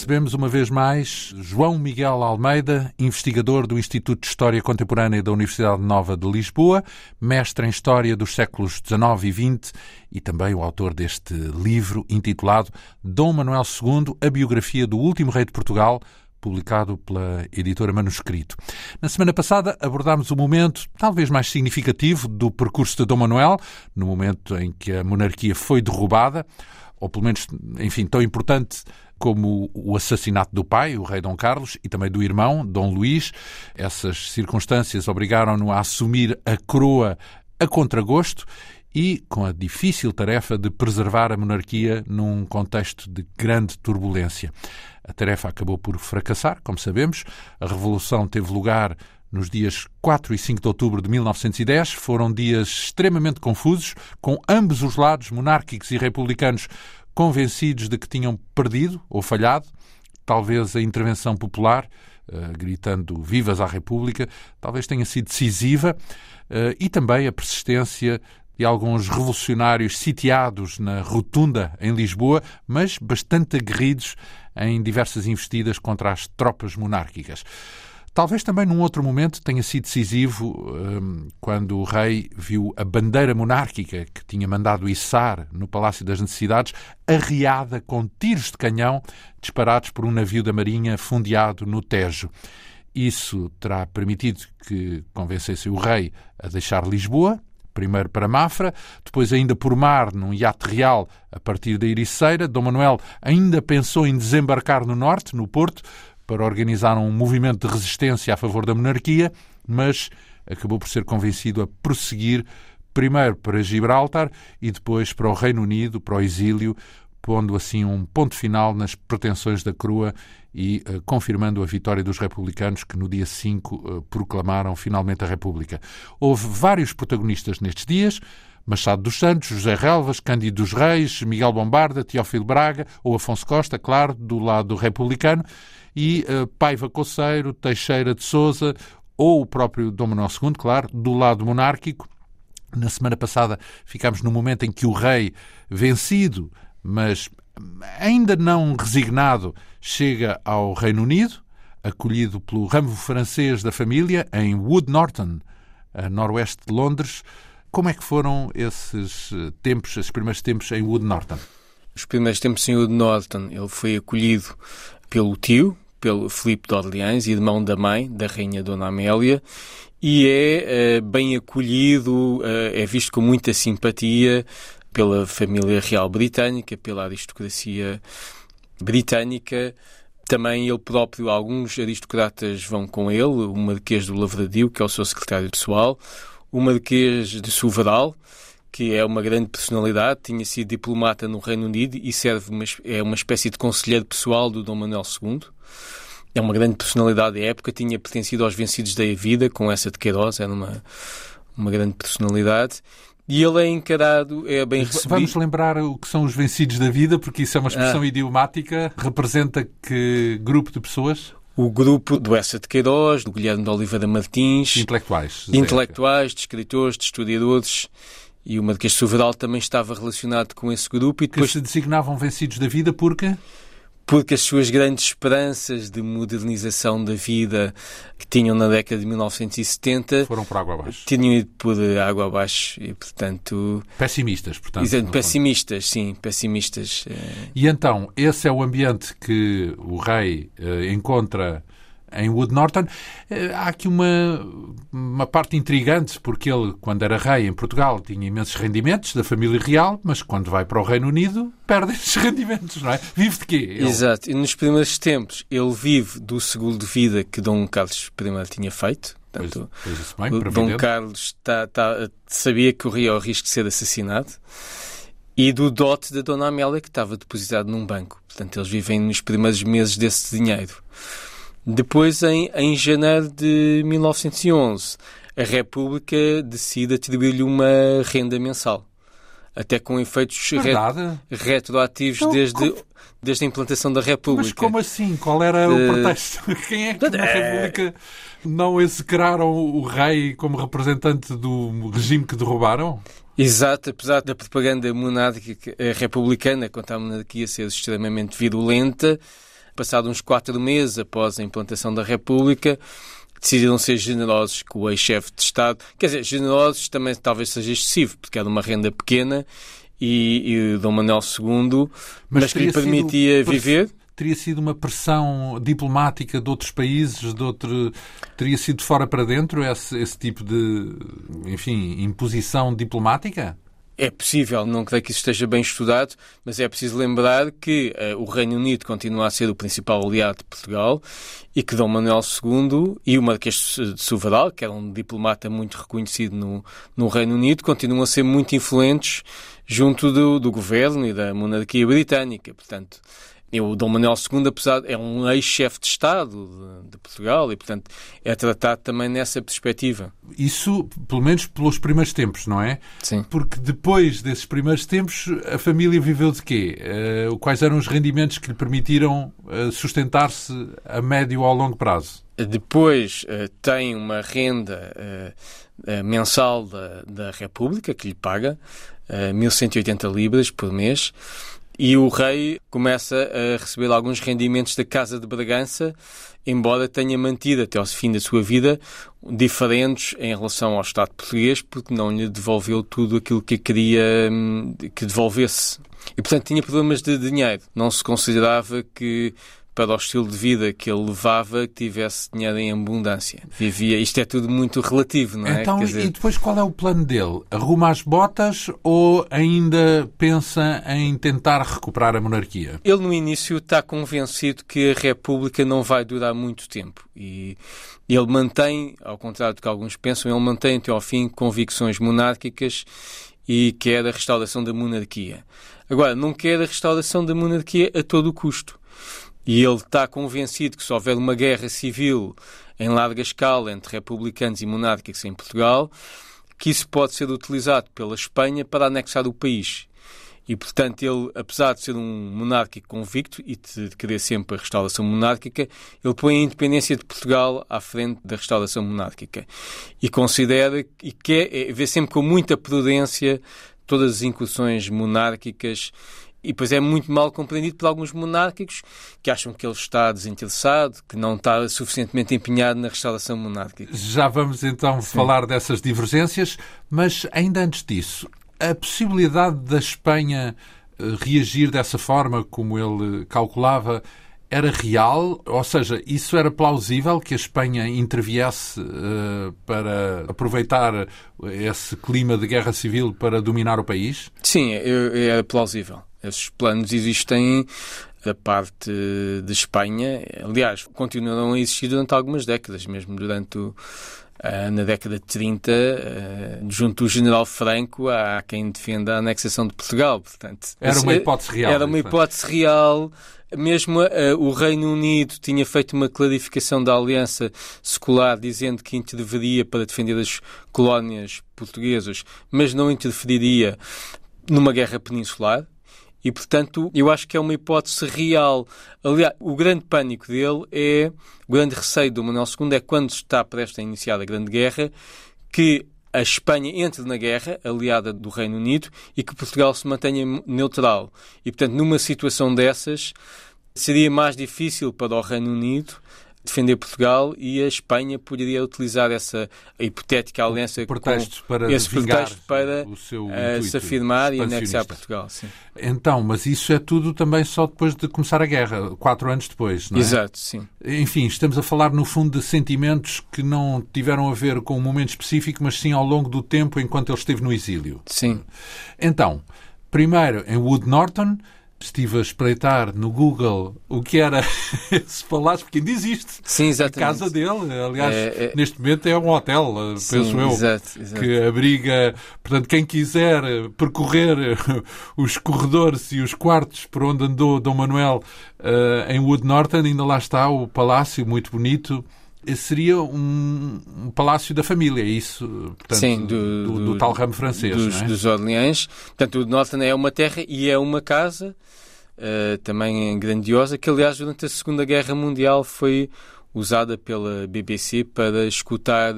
Recebemos uma vez mais João Miguel Almeida, investigador do Instituto de História Contemporânea da Universidade Nova de Lisboa, mestre em História dos séculos XIX e XX e também o autor deste livro intitulado Dom Manuel II, a biografia do último rei de Portugal, publicado pela editora Manuscrito. Na semana passada abordámos o momento talvez mais significativo do percurso de Dom Manuel, no momento em que a monarquia foi derrubada, ou pelo menos, enfim, tão importante como o assassinato do pai, o rei Dom Carlos, e também do irmão, Dom Luís. Essas circunstâncias obrigaram-no a assumir a coroa a contragosto e com a difícil tarefa de preservar a monarquia num contexto de grande turbulência. A tarefa acabou por fracassar, como sabemos. A revolução teve lugar nos dias 4 e 5 de outubro de 1910. Foram dias extremamente confusos, com ambos os lados, monárquicos e republicanos, convencidos de que tinham perdido ou falhado. Talvez a intervenção popular, uh, gritando Vivas à República, talvez tenha sido decisiva, uh, e também a persistência de alguns revolucionários sitiados na Rotunda, em Lisboa, mas bastante aguerridos em diversas investidas contra as tropas monárquicas. Talvez também num outro momento tenha sido decisivo um, quando o rei viu a bandeira monárquica que tinha mandado içar no Palácio das Necessidades arriada com tiros de canhão disparados por um navio da Marinha fundeado no Tejo. Isso terá permitido que convencesse o rei a deixar Lisboa, primeiro para Mafra, depois ainda por mar num iate real a partir da Ericeira. Dom Manuel ainda pensou em desembarcar no norte, no Porto, para organizar um movimento de resistência a favor da monarquia, mas acabou por ser convencido a prosseguir primeiro para Gibraltar e depois para o Reino Unido, para o exílio, pondo assim um ponto final nas pretensões da Crua e uh, confirmando a vitória dos republicanos que no dia 5 uh, proclamaram finalmente a República. Houve vários protagonistas nestes dias. Machado dos Santos, José Relvas, Cândido dos Reis, Miguel Bombarda, Teófilo Braga ou Afonso Costa, claro, do lado republicano, e uh, Paiva Coceiro, Teixeira de Souza ou o próprio Dom Manuel II, claro, do lado monárquico. Na semana passada ficámos no momento em que o rei, vencido, mas ainda não resignado, chega ao Reino Unido, acolhido pelo ramo francês da família em Wood Norton, a noroeste de Londres. Como é que foram esses eh, tempos, esses primeiros tempos em Wood Norton? Os primeiros tempos em Wood Norton, ele foi acolhido pelo tio, pelo Filipe de Orleans, irmão da mãe, da rainha Dona Amélia, e é uh, bem acolhido, uh, é visto com muita simpatia pela família real britânica, pela aristocracia britânica. Também ele próprio, alguns aristocratas vão com ele, o Marquês do Lavradio, que é o seu secretário pessoal, o Marquês de Soveral, que é uma grande personalidade, tinha sido diplomata no Reino Unido e serve uma, é uma espécie de conselheiro pessoal do Dom Manuel II. É uma grande personalidade da época, tinha pertencido aos vencidos da vida, com essa de Queiroz, era uma, uma grande personalidade. E ele é encarado, é bem recebido. Vamos lembrar o que são os vencidos da vida, porque isso é uma expressão ah. idiomática. Representa que grupo de pessoas? o grupo do Essa de Queiroz, do Guilherme de Oliveira Martins. Intelectuais. Intelectuais, de escritores, de historiadores. E o Marquês de Soveral também estava relacionado com esse grupo. E depois... Que se designavam vencidos da vida porque? porque as suas grandes esperanças de modernização da vida que tinham na década de 1970 foram por água abaixo. Tinham ido por água abaixo e, portanto. Pessimistas, portanto. Exato, pessimistas, sim, pessimistas. Eh. E então, esse é o ambiente que o rei eh, encontra em Wood Norton. Eh, há aqui uma, uma parte intrigante, porque ele, quando era rei em Portugal, tinha imensos rendimentos da família real, mas quando vai para o Reino Unido, perde esses rendimentos, não é? Vive de quê? Ele? Exato. E nos primeiros tempos, ele vive do seguro de vida que Dom Carlos I tinha feito. Portanto, pois, pois bem, Dom Carlos tá, tá, sabia que corria o risco de ser assassinado e do dote da Dona Amélia que estava depositado num banco. Portanto, eles vivem nos primeiros meses desse dinheiro. Depois, em, em janeiro de 1911, a República decide atribuir-lhe uma renda mensal, até com efeitos retroativos então, desde, como... desde a implantação da República. Mas como assim? Qual era o pretexto? Quem é que na é- República não execraram o rei como representante do regime que derrubaram? Exato, apesar da propaganda monárquica republicana contra a monarquia ser extremamente virulenta, passado uns quatro meses após a implantação da República, decidiram ser generosos com o ex-chefe de Estado. Quer dizer, generosos também talvez seja excessivo, porque era uma renda pequena e, e Dom Manuel II, mas, mas que lhe permitia viver. Teria sido uma pressão diplomática de outros países, de outro, teria sido fora para dentro esse, esse tipo de, enfim, imposição diplomática? É possível, não creio que isso esteja bem estudado, mas é preciso lembrar que uh, o Reino Unido continua a ser o principal aliado de Portugal e que Dom Manuel II e o Marquês de Sovaral, que era um diplomata muito reconhecido no, no Reino Unido, continuam a ser muito influentes junto do, do governo e da monarquia britânica. Portanto, o Dom Manuel II, apesar é um ex-chefe de Estado de, de, Portugal e, portanto, é tratado também nessa perspectiva. Isso, pelo menos pelos primeiros tempos, não é? Sim. Porque depois desses primeiros tempos, a família viveu de quê? Uh, quais eram os rendimentos que lhe permitiram uh, sustentar-se a médio ou a longo prazo? Depois uh, tem uma renda mensal da, da República que lhe paga 1.180 libras por mês e o rei começa a receber alguns rendimentos da Casa de Bragança, embora tenha mantido até ao fim da sua vida diferentes em relação ao Estado português, porque não lhe devolveu tudo aquilo que queria hum, que devolvesse. E, portanto, tinha problemas de dinheiro. Não se considerava que para o estilo de vida que ele levava que tivesse dinheiro em abundância. Vivia, isto é tudo muito relativo, não é? Então, dizer... e depois qual é o plano dele? Arruma as botas ou ainda pensa em tentar recuperar a monarquia? Ele no início está convencido que a República não vai durar muito tempo e ele mantém, ao contrário do que alguns pensam, ele mantém até ao fim convicções monárquicas e quer a restauração da monarquia. Agora, não quer a restauração da monarquia a todo o custo. E ele está convencido que se houver uma guerra civil em larga escala entre republicanos e monárquicos em Portugal, que isso pode ser utilizado pela Espanha para anexar o país. E, portanto, ele, apesar de ser um monárquico convicto e de querer sempre a restauração monárquica, ele põe a independência de Portugal à frente da restauração monárquica. E considera e quer, é, vê sempre com muita prudência todas as incursões monárquicas e depois é muito mal compreendido por alguns monárquicos que acham que ele está desinteressado, que não está suficientemente empenhado na restauração monárquica. Já vamos então Sim. falar dessas divergências, mas ainda antes disso, a possibilidade da Espanha eh, reagir dessa forma como ele calculava era real? Ou seja, isso era plausível que a Espanha interviesse uh, para aproveitar esse clima de guerra civil para dominar o país? Sim, era é plausível. Esses planos existem da parte de Espanha. Aliás, continuaram a existir durante algumas décadas, mesmo durante o, na década de 30, uh, eh, junto do general Franco, há quem defenda a anexação de Portugal. Portanto, era uma hipótese real. Era uma hipótese real. Mesmo uh, o Reino Unido tinha feito uma clarificação da aliança secular, dizendo que interferia para defender as colónias portuguesas, mas não interferiria numa guerra peninsular. E, portanto, eu acho que é uma hipótese real. Aliás, o grande pânico dele é, o grande receio do Manuel II é quando está prestes a iniciar a Grande Guerra, que a Espanha entre na guerra, aliada do Reino Unido, e que Portugal se mantenha neutral. E, portanto, numa situação dessas, seria mais difícil para o Reino Unido defender Portugal e a Espanha poderia utilizar essa hipotética aliança pretexto para esse pretexto para uh, se afirmar e anexar Portugal. Sim. Então, mas isso é tudo também só depois de começar a guerra, quatro anos depois, não é? Exato, sim. Enfim, estamos a falar no fundo de sentimentos que não tiveram a ver com um momento específico, mas sim ao longo do tempo enquanto ele esteve no exílio. Sim. Então, primeiro em Wood Norton, estive a espreitar no Google o que era esse palácio, porque ainda existe. Sim, exatamente. A casa dele, aliás, é, é... neste momento é um hotel, Sim, penso eu, exato, exato. que abriga, portanto, quem quiser percorrer os corredores e os quartos por onde andou Dom Manuel uh, em Wood Norton, ainda lá está o palácio, muito bonito seria um, um, palácio da família, é isso? Portanto, Sim, do, do, do, do tal ramo francês. Dos, é? dos Orleans. Portanto, o Norton é uma terra e é uma casa uh, também grandiosa, que aliás durante a Segunda Guerra Mundial foi usada pela BBC para escutar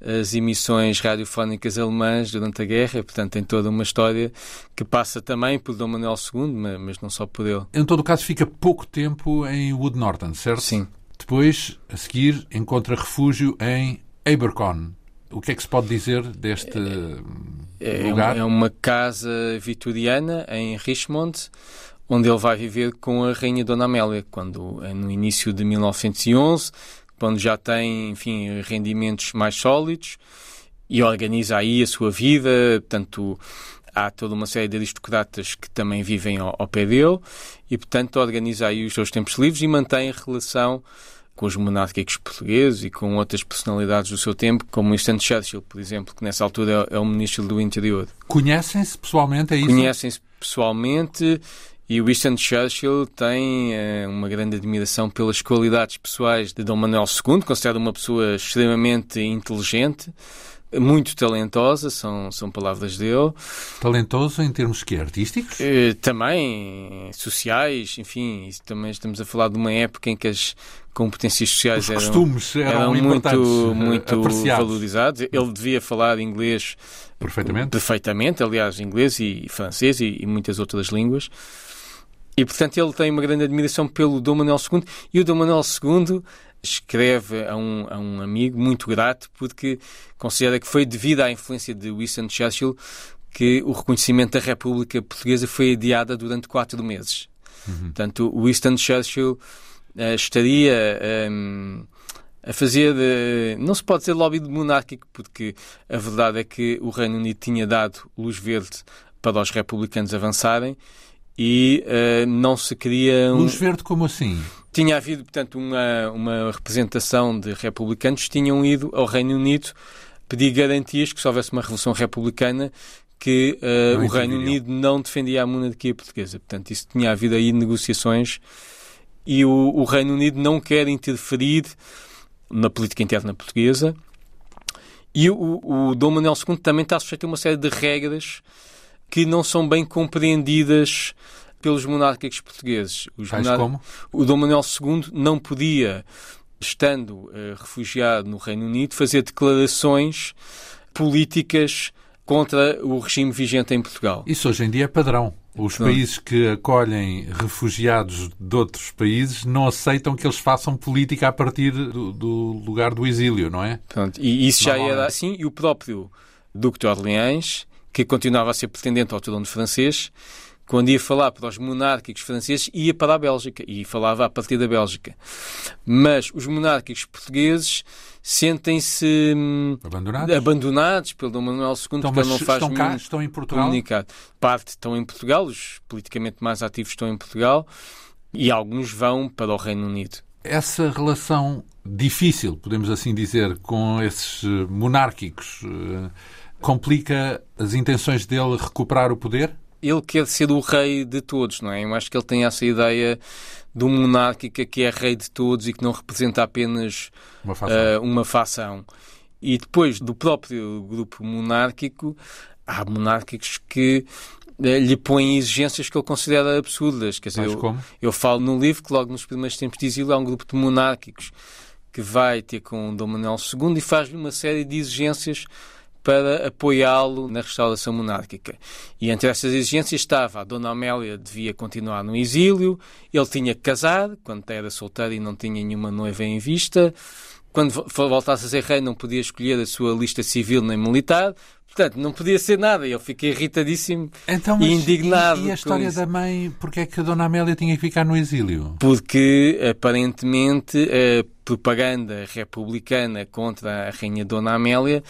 as emissões radiofónicas alemãs durante a guerra, portanto tem toda uma história que passa também por Dom Manuel II, mas não só por ele. Em todo o caso, fica pouco tempo em Wood Norton, certo? Sim. Depois, a seguir, encontra refúgio em Abercorn. O que é que se pode dizer deste é, lugar? É uma casa vitoriana em Richmond, onde ele vai viver com a rainha Dona Amélia, quando é no início de 1911, quando já tem, enfim, rendimentos mais sólidos e organiza aí a sua vida, portanto, há toda uma série de aristocratas que também vivem ao, ao pé dele e, portanto, organiza aí os seus tempos livres e mantém relação com os monárquicos portugueses e com outras personalidades do seu tempo, como Winston Churchill, por exemplo, que nessa altura é o ministro do Interior. Conhecem-se pessoalmente, é isso? Conhecem-se pessoalmente e Winston Churchill tem eh, uma grande admiração pelas qualidades pessoais de Dom Manuel II, considera uma pessoa extremamente inteligente, muito talentosa, são, são palavras dele. Talentoso em termos que artísticos? Eh, também sociais, enfim, também estamos a falar de uma época em que as competências sociais eram, eram, eram muito, eh, muito apreciados. valorizados. Ele devia falar inglês Perfeitamente. perfeitamente, aliás, inglês e francês e, e muitas outras línguas. E, portanto, ele tem uma grande admiração pelo Dom Manuel II e o Dom Manuel II escreve a um, a um amigo muito grato porque considera que foi devido à influência de Winston Churchill que o reconhecimento da República Portuguesa foi adiada durante quatro meses. Uhum. Portanto, Winston Churchill uh, estaria um, a fazer, uh, não se pode dizer lobby monárquico, porque a verdade é que o Reino Unido tinha dado luz verde para os republicanos avançarem e uh, não se queria... Um... Luz verde como assim? Tinha havido, portanto, uma, uma representação de republicanos que tinham ido ao Reino Unido pedir garantias que se houvesse uma revolução republicana que uh, o Reino Unido não defendia a monarquia portuguesa. Portanto, isso tinha havido aí negociações e o, o Reino Unido não quer interferir na política interna portuguesa. E o, o Dom Manuel II também está sujeito a uma série de regras que não são bem compreendidas pelos monárquicos portugueses. Os monar... como? O Dom Manuel II não podia, estando uh, refugiado no Reino Unido, fazer declarações políticas contra o regime vigente em Portugal. Isso hoje em dia é padrão. Os Pronto. países que acolhem refugiados de outros países não aceitam que eles façam política a partir do, do lugar do exílio, não é? Pronto. E isso já era assim, e o próprio Duque de Orleans, que continuava a ser pretendente ao trono francês, quando ia falar para os monárquicos franceses, ia para a Bélgica e falava a partir da Bélgica. Mas os monárquicos portugueses sentem-se hum, abandonados? abandonados pelo Dom Manuel II, então, porque não faz estão cá, estão em Portugal? comunicado. Parte estão em Portugal, os politicamente mais ativos estão em Portugal e alguns vão para o Reino Unido. Essa relação difícil, podemos assim dizer, com esses eh, monárquicos eh, complica as intenções dele recuperar o poder? Ele quer ser o rei de todos, não é? Eu acho que ele tem essa ideia de um monárquica que é rei de todos e que não representa apenas uma fação. Uh, uma fação. E depois do próprio grupo monárquico, há monárquicos que uh, lhe põem exigências que ele considera absurdas. Quer dizer, eu, eu falo no livro que logo nos primeiros tempos de exílio há um grupo de monárquicos que vai ter com Dom Manuel II e faz-lhe uma série de exigências para apoiá-lo na restauração monárquica. E entre essas exigências estava a Dona Amélia devia continuar no exílio, ele tinha que casar, quando era solteiro e não tinha nenhuma noiva em vista, quando voltasse a ser rei não podia escolher a sua lista civil nem militar, Portanto, não podia ser nada. Eu fiquei irritadíssimo então, e indignado. E, e a história da mãe, porque é que a Dona Amélia tinha que ficar no exílio? Porque, aparentemente, a propaganda republicana contra a Rainha Dona Amélia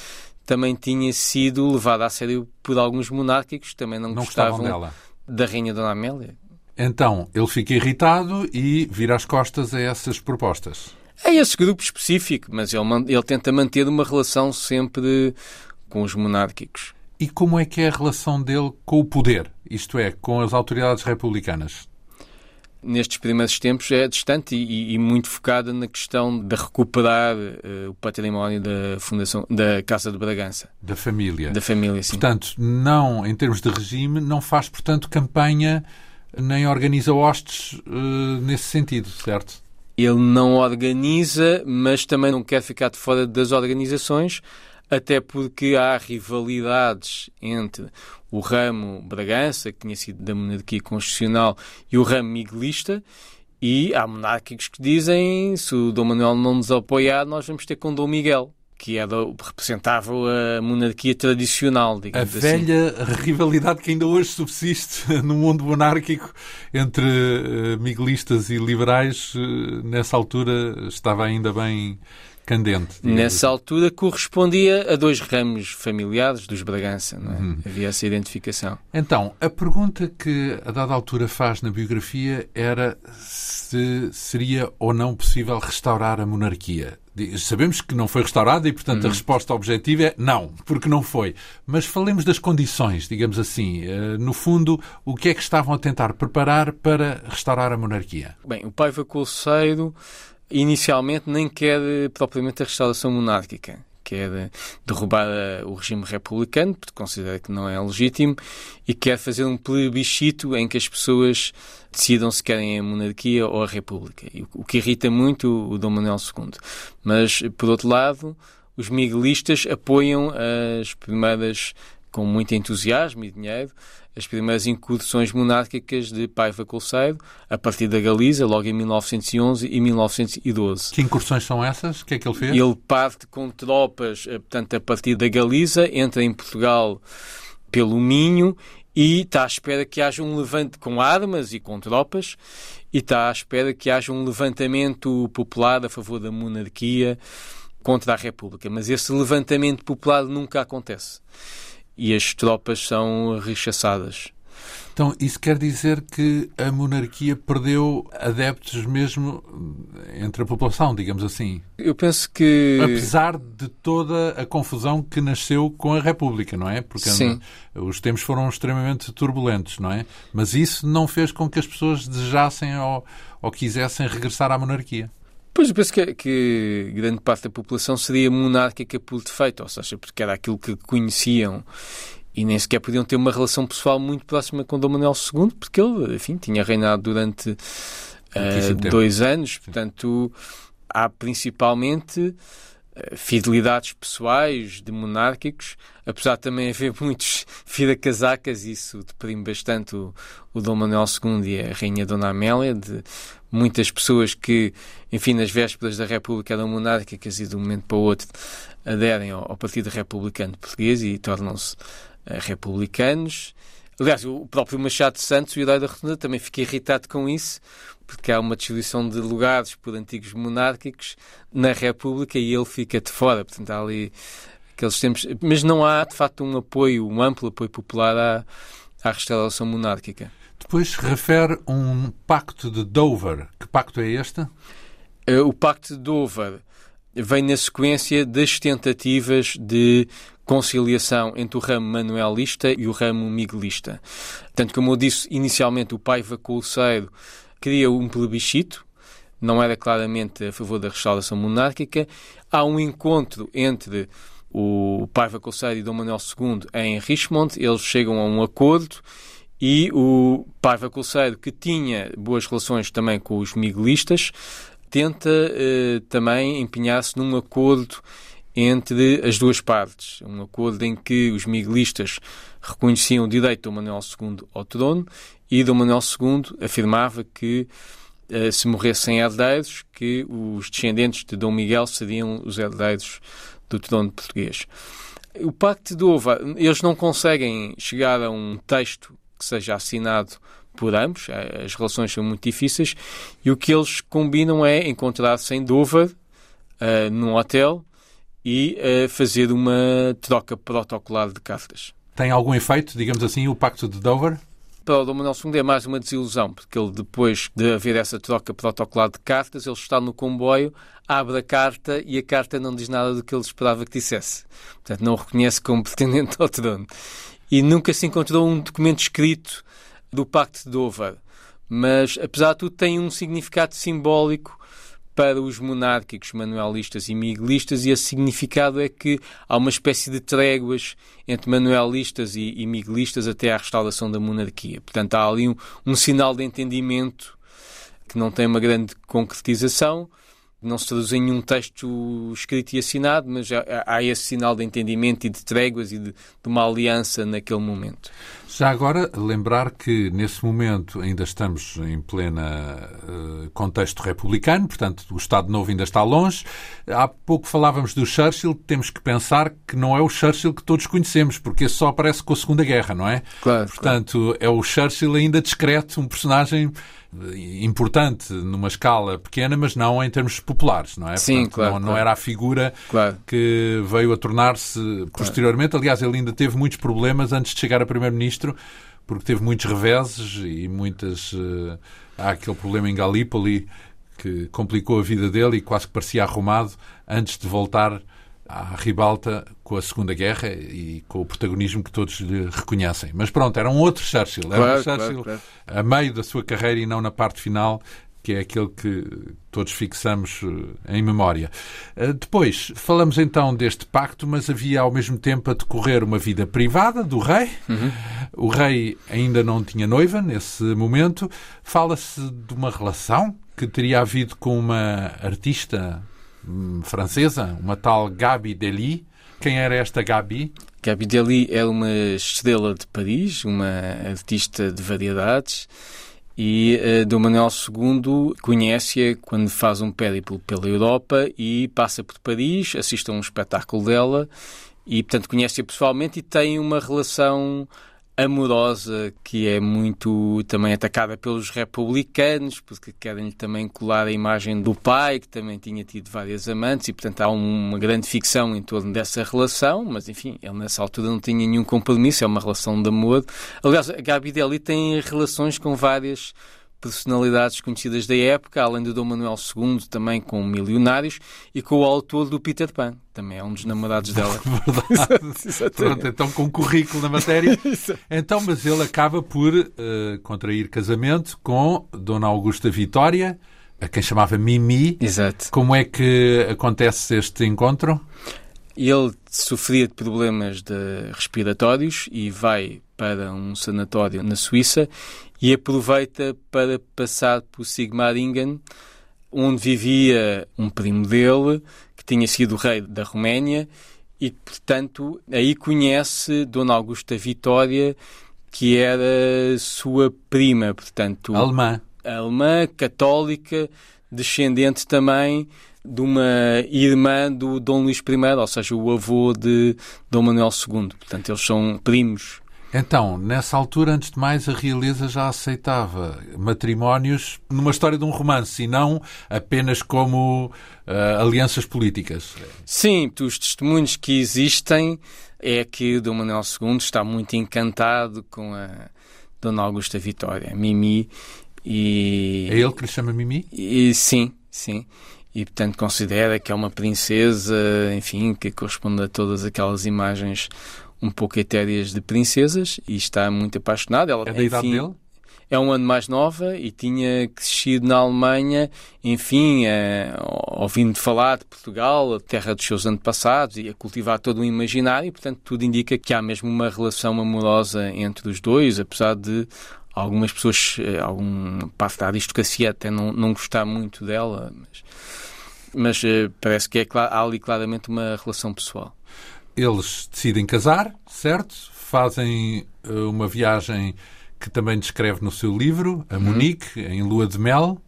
também tinha sido levada a sério por alguns monárquicos também não, não gostavam, gostavam dela. da Rainha Dona Amélia. Então, ele fica irritado e vira as costas a essas propostas. É esse grupo específico, mas ele, ele tenta manter uma relação sempre com os monárquicos. E como é que é a relação dele com o poder, isto é, com as autoridades republicanas? Nestes primeiros tempos é distante e, e muito focada na questão de recuperar uh, o património da fundação da Casa de Bragança. Da família. Da família, sim. Portanto, não, em termos de regime, não faz, portanto, campanha nem organiza hostes uh, nesse sentido, certo? Ele não organiza, mas também não quer ficar de fora das organizações. até porque há rivalidades entre o ramo Bragança, que tinha sido da monarquia constitucional, e o ramo miguelista, e há monárquicos que dizem se o Dom Manuel não nos apoiar, nós vamos ter com Dom Miguel que era, representava a monarquia tradicional, a assim. Velha rivalidade que ainda hoje subsiste no mundo monárquico entre uh, miguelistas e liberais, uh, nessa altura estava ainda bem candente. Nessa assim. altura correspondia a dois ramos familiares dos Bragança, não é? Uhum. Havia essa identificação. Então, a pergunta que a dada altura faz na biografia era se seria ou não possível restaurar a monarquia. Sabemos que não foi restaurada e, portanto, uhum. a resposta objetiva é não, porque não foi. Mas falemos das condições, digamos assim. Eh, no fundo, o que é que estavam a tentar preparar para restaurar a monarquia? Bem, o Paiva Colceiro inicialmente nem quer propriamente a restauração monárquica. Quer derrubar o regime republicano, porque considera que não é legítimo, e quer fazer um plebiscito em que as pessoas decidam se querem a monarquia ou a república. O que irrita muito o Dom Manuel II. Mas, por outro lado, os miguelistas apoiam as primeiras com muito entusiasmo e dinheiro as primeiras incursões monárquicas de Paiva Colceiro, a partir da Galiza, logo em 1911 e 1912. Que incursões são essas? O que é que ele fez? Ele parte com tropas, eh, portanto, a partir da Galiza, entra em Portugal pelo Minho e está à espera que haja um levante com armas e com tropas e está à espera que haja um levantamento popular a favor da monarquia contra a República. Mas esse levantamento popular nunca acontece e as tropas são rechaçadas. Então, isso quer dizer que a monarquia perdeu adeptos mesmo entre a população, digamos assim? Eu penso que. Apesar de toda a confusão que nasceu com a República, não é? Porque Sim. os tempos foram extremamente turbulentos, não é? Mas isso não fez com que as pessoas desejassem ou, ou quisessem regressar à monarquia. Pois eu penso que, que, grande parte da população seria monárquica por defeito, ou seja, porque era aquilo que conheciam e nem sequer podiam ter uma relação pessoal muito próxima com Dom Manuel II, porque ele, enfim, tinha reinado durante uh, dois anos, portanto, há principalmente uh, fidelidades pessoais de monárquicos, apesar de também haver muitos fira-casacas, isso deprime bastante o, o Dom Manuel II e a Rainha Dona Amélia, de muitas pessoas que, enfim, nas vésperas da República eram monárquicas e de um momento para o outro aderem ao, ao Partido Republicano Português e tornam-se uh, republicanos. Aliás, o próprio Machado de Santos, o herói da Rotunda, também fica irritado com isso, porque há uma distribuição de lugares por antigos monárquicos na República e ele fica de fora. Portanto, há ali aqueles tempos. Mas não há, de facto, um apoio, um amplo apoio popular à, à restauração monárquica. Depois refere um pacto de Dover. Que pacto é este? Eh, o pacto de Dover vem na sequência das tentativas de conciliação entre o ramo manuelista e o ramo miguelista. Tanto como eu disse inicialmente, o Paiva Colceiro queria um plebiscito, não era claramente a favor da restauração monárquica. Há um encontro entre o Paiva Colceiro e Dom Manuel II em Richmond, eles chegam a um acordo e o Paiva Colceiro, que tinha boas relações também com os miguelistas, tenta eh, também empenhar-se num acordo entre as duas partes. Um acordo em que os miguelistas reconheciam o direito de Manuel II ao trono e Dom Manuel II afirmava que eh, se morressem herdeiros, que os descendentes de Dom Miguel seriam os herdeiros do trono português. O Pacto de Ova, eles não conseguem chegar a um texto que seja assinado por ambos, eh, as relações são muito difíceis, e o que eles combinam é encontrar-se em Dover, uh, num hotel, e uh, fazer uma troca protocolar de cartas. Tem algum efeito, digamos assim, o Pacto de Dover? Para o Dom Manuel II é mais uma desilusão, porque ele, depois de haver essa troca protocolar de cartas, ele está no comboio, abre a carta e a carta não diz nada do que ele esperava que dissesse. Portanto, não o reconhece como pretendente ao trono e nunca se encontrou um documento escrito do Pacto de Dover. Mas, apesar de tudo, tem um significado simbólico para os monárquicos manuelistas e miguelistas, e esse significado é que há uma espécie de tréguas entre manuelistas e, e miguelistas até à restauração da monarquia. Portanto, há ali um, um sinal de entendimento que não tem uma grande concretização, não se traduz em nenhum texto escrito e assinado, mas há, esse sinal de entendimento e de tréguas e de, de uma aliança naquele momento. Já agora, lembrar que nesse momento ainda estamos em plena uh, contexto republicano, portanto o Estado Novo ainda está longe. Há pouco falávamos do Churchill, temos que pensar que não é o Churchill que todos conhecemos, porque esse só aparece com a Segunda Guerra, não é? Claro. Portanto, claro. é o Churchill ainda discreto, um personagem importante numa escala pequena, mas não em termos populares, não é? Sim, Portanto, claro, não, claro. não, era a figura claro. que veio a tornar-se posteriormente. Aliás, ele ainda teve muitos problemas antes de chegar a primeiro-ministro, porque teve muitos reveses e muitas. Uh, há aquele problema em Galípoli que complicou a vida dele e quase que parecia arrumado antes de voltar à ribalta com a Segunda Guerra e com o protagonismo que todos lhe reconhecem. Mas pronto, era um outro Churchill. Era claro, um Churchill claro, claro. a meio da sua carreira e não na parte final, que é aquele que todos fixamos eh, em memória. Eh, depois, falamos então deste pacto, mas havia ao mesmo tempo a decorrer uma vida privada do rei. Uhum. O rei ainda não tinha noiva nesse momento. Fala-se de uma relação que teria havido com uma artista hum, francesa, uma tal Gabi Dely. Quem era esta Gabi? Gabi Dely é uma estrela de Paris, uma artista de variedades e uh, Dom Manuel II conhece-a quando faz um périplo pela Europa e passa por Paris, assiste a um espetáculo dela e, portanto, conhece-a pessoalmente e tem uma relação amorosa que é muito também atacada pelos republicanos, porque querem também colar a imagem do pai, que também tinha tido várias amantes, e portanto há uma grande ficção em torno dessa relação, mas enfim, ele nessa altura não tinha nenhum compromisso, é uma relação de amor. Aliás, a Gabi Deli tem relações com várias personalidades conhecidas da época, além do Dom Manuel II, também com milionários, e com o autor do Peter Pan, também é um dos namorados dela. Verdade. Pronto, então com currículo na matéria. então, mas ele acaba por uh, contrair casamento com Dona Augusta Vitória, a quem chamava Mimi. Exato. Como é que acontece este encontro? Ele sofria de problemas de respiratórios e vai para um sanatório na Suíça e aproveita para passar por Sigmaringen, onde vivia um primo dele, que tinha sido rei da Roménia, e, portanto, aí conhece Dona Augusta Vitória, que era sua prima, portanto... Alemã. Alemã, católica, descendente também de uma irmã do Dom Luís I, ou seja, o avô de Dom Manuel II. Portanto, eles são primos. Então, nessa altura, antes de mais, a realeza já aceitava matrimónios numa história de um romance e não apenas como uh, alianças políticas. Sim, os testemunhos que existem é que Dom Manuel II está muito encantado com a Dona Augusta Vitória, Mimi, e... É ele que lhe chama Mimi? E, sim, sim e portanto considera que é uma princesa, enfim, que corresponde a todas aquelas imagens um pouco etéreas de princesas e está muito apaixonada. Ela, é da enfim, idade dele? É um ano mais nova e tinha crescido na Alemanha, enfim, é, ouvindo falar de Portugal, a terra dos seus antepassados, e a cultivar todo um imaginário, e, portanto, tudo indica que há mesmo uma relação amorosa entre os dois, apesar de algumas pessoas, eh, algum parte da aristocracia até não, não gostar muito dela, mas, mas eh, parece que é, há ali claramente uma relação pessoal. Eles decidem casar, certo? Fazem eh, uma viagem que também descreve no seu livro, a uhum. Munique, em lua de mel.